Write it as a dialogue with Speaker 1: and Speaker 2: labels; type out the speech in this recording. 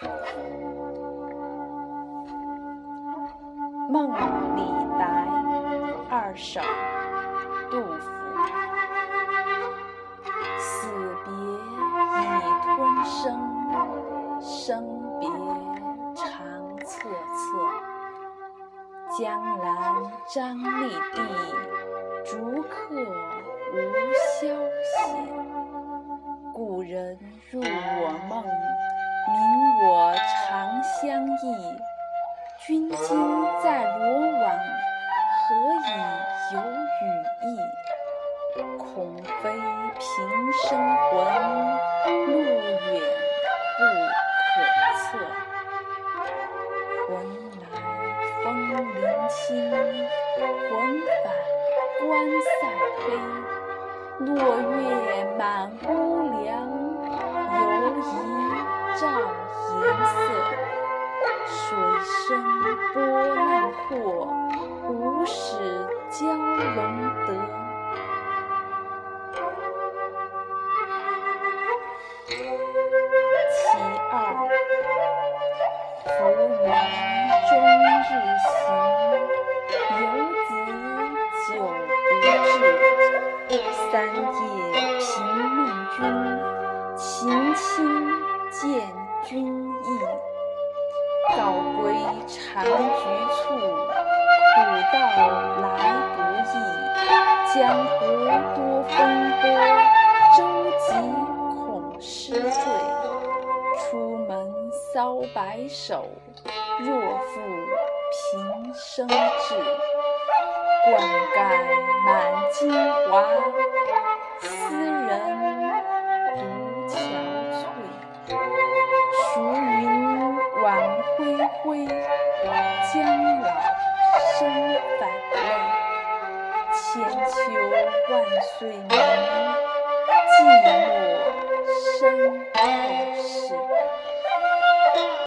Speaker 1: 《梦李白二首》杜甫。死别已吞声，生别长恻恻。江南张立地，逐客无消息。故人入我梦，君今在罗网，何以有羽翼？恐非平生魂，路远不可测。魂来风铃轻，魂返关塞黑。落月满屋梁，犹疑照颜色。生波浪阔，无始蛟龙得。其二，浮长局促，苦道来不易。江湖多风波，舟楫恐失坠。出门搔白首，若负平生志。灌溉满京华，斯人独憔悴。孰云？晚恢恢，千秋万岁年，记我。